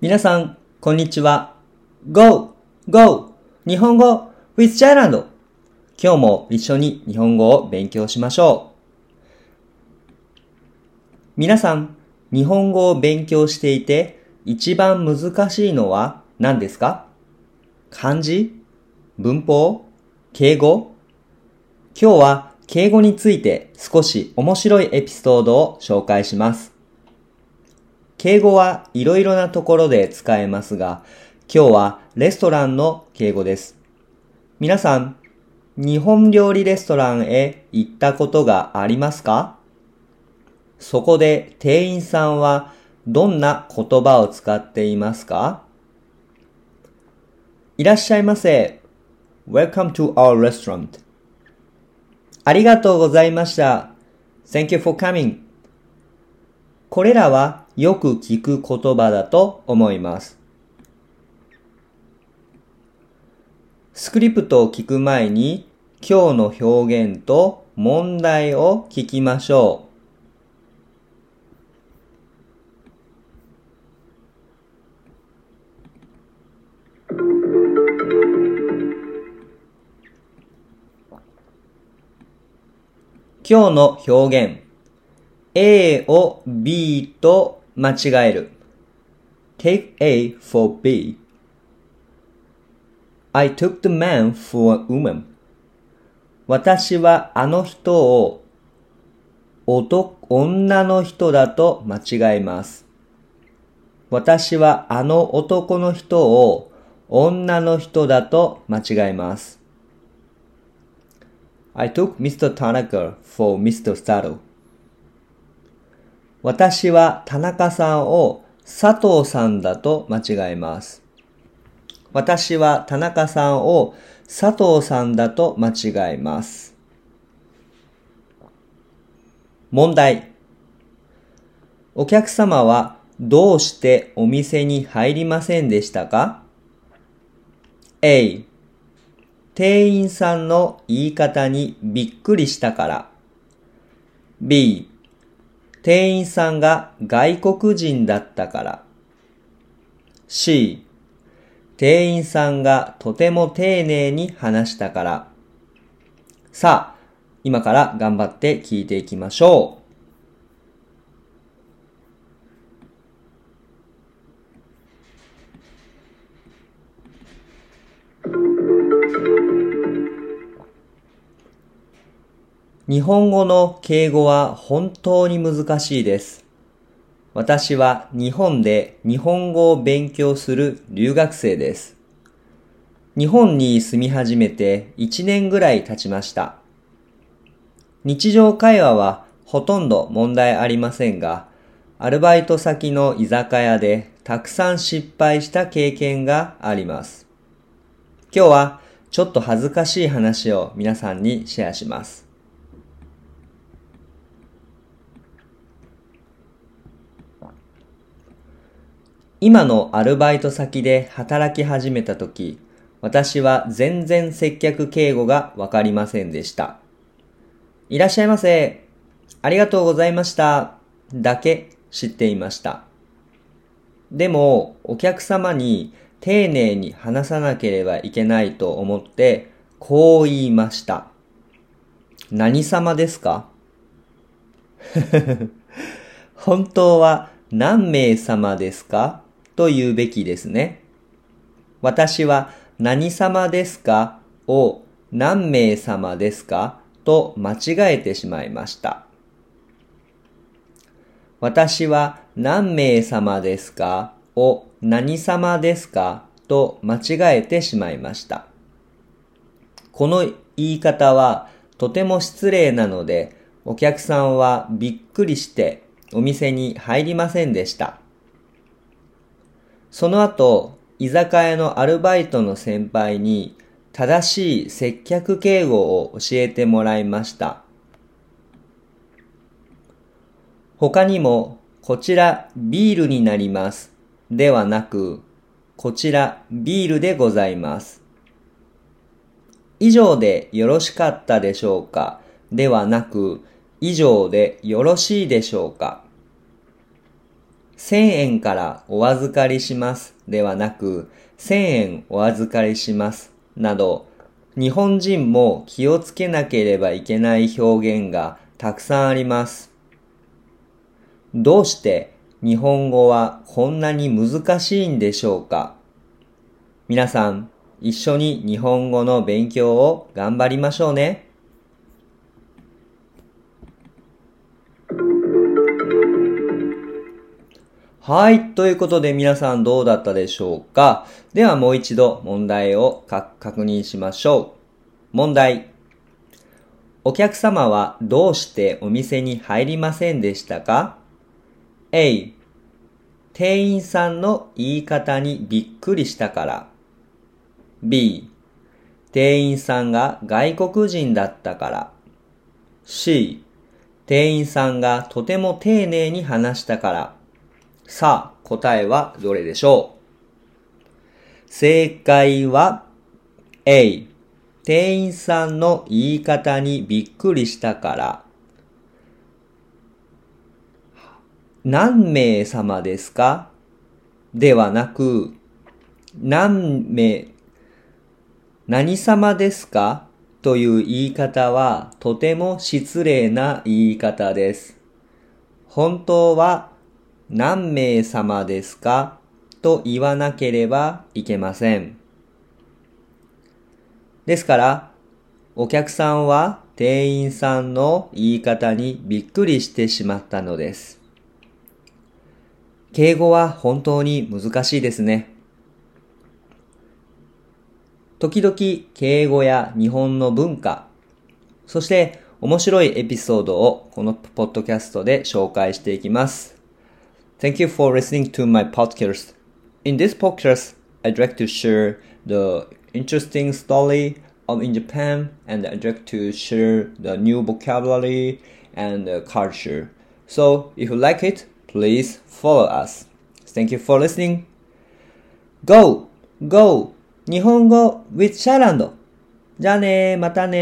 皆さん、こんにちは。Go! Go! 日本語 with Thailand! 今日も一緒に日本語を勉強しましょう。皆さん、日本語を勉強していて一番難しいのは何ですか？漢字？文法？敬語？今日は敬語について少し面白いエピソードを紹介します。敬語はいろいろなところで使えますが、今日はレストランの敬語です。皆さん、日本料理レストランへ行ったことがありますか？そこで店員さんはどんな言葉を使っていますか？いらっしゃいませ。Welcome to our restaurant. ありがとうございました。Thank you for coming. これらはよく聞く言葉だと思います。スクリプトを聞く前に今日の表現と問題を聞きましょう。今日の表現。A を B と間違える。take A for B.I took the man for a woman. 私はあの人を女の人だと間違えます。私はあの男の人を女の人だと間違えます。I took Mr. Tanaka for Mr. Sato. 私は田中さんを佐藤さんだと間違えます。私は田中さんを佐藤さんだと間違えます。問題。お客様はどうしてお店に入りませんでしたか ?A 店員さんの言い方にびっくりしたから。B、店員さんが外国人だったから。C、店員さんがとても丁寧に話したから。さあ、今から頑張って聞いていきましょう。日本語の敬語は本当に難しいです。私は日本で日本語を勉強する留学生です。日本に住み始めて1年ぐらい経ちました。日常会話はほとんど問題ありませんが、アルバイト先の居酒屋でたくさん失敗した経験があります。今日はちょっと恥ずかしい話を皆さんにシェアします。今のアルバイト先で働き始めた時、私は全然接客敬語がわかりませんでした。いらっしゃいませ。ありがとうございました。だけ知っていました。でも、お客様に丁寧に話さなければいけないと思って、こう言いました。何様ですか？本当は何名様ですか？と言うべきですね。私は何様ですか？を何名様ですか？と間違えてしまいました。私は何名様ですか？を何様ですか？と間違えてしまいました。この言い方はとても失礼なのでお客さんはびっくりしてお店に入りませんでした。その後、居酒屋のアルバイトの先輩に正しい接客敬語を教えてもらいました。他にも、こちらビールになります。ではなく、こちらビールでございます。以上でよろしかったでしょうか？ではなく、以上でよろしいでしょうか？千円からお預かりしますではなく、千円お預かりしますなど、日本人も気をつけなければいけない表現がたくさんあります。どうして日本語はこんなに難しいんでしょうか？皆さん、一緒に日本語の勉強を頑張りましょうね。はい。ということで皆さんどうだったでしょうか？ではもう一度問題を確認しましょう。問題。お客様はどうしてお店に入りませんでしたか ?A、店員さんの言い方にびっくりしたから。B、店員さんが外国人だったから。C、店員さんがとても丁寧に話したから。さあ、答えはどれでしょう？正解は A。店員さんの言い方にびっくりしたから。何名様ですか？ではなく、何名、何様ですか？という言い方はとても失礼な言い方です。本当は何名様ですか？と言わなければいけません。ですから、お客さんは店員さんの言い方にびっくりしてしまったのです。敬語は本当に難しいですね。時々敬語や日本の文化、そして面白いエピソードをこのポッドキャストで紹介していきます。Thank you for listening to my podcast. In this podcast, I'd like to share the interesting story of in Japan and I'd like to share the new vocabulary and culture. So if you like it, please follow us. Thank you for listening. Go! Go! 日本語 with シャランドじゃあねまたね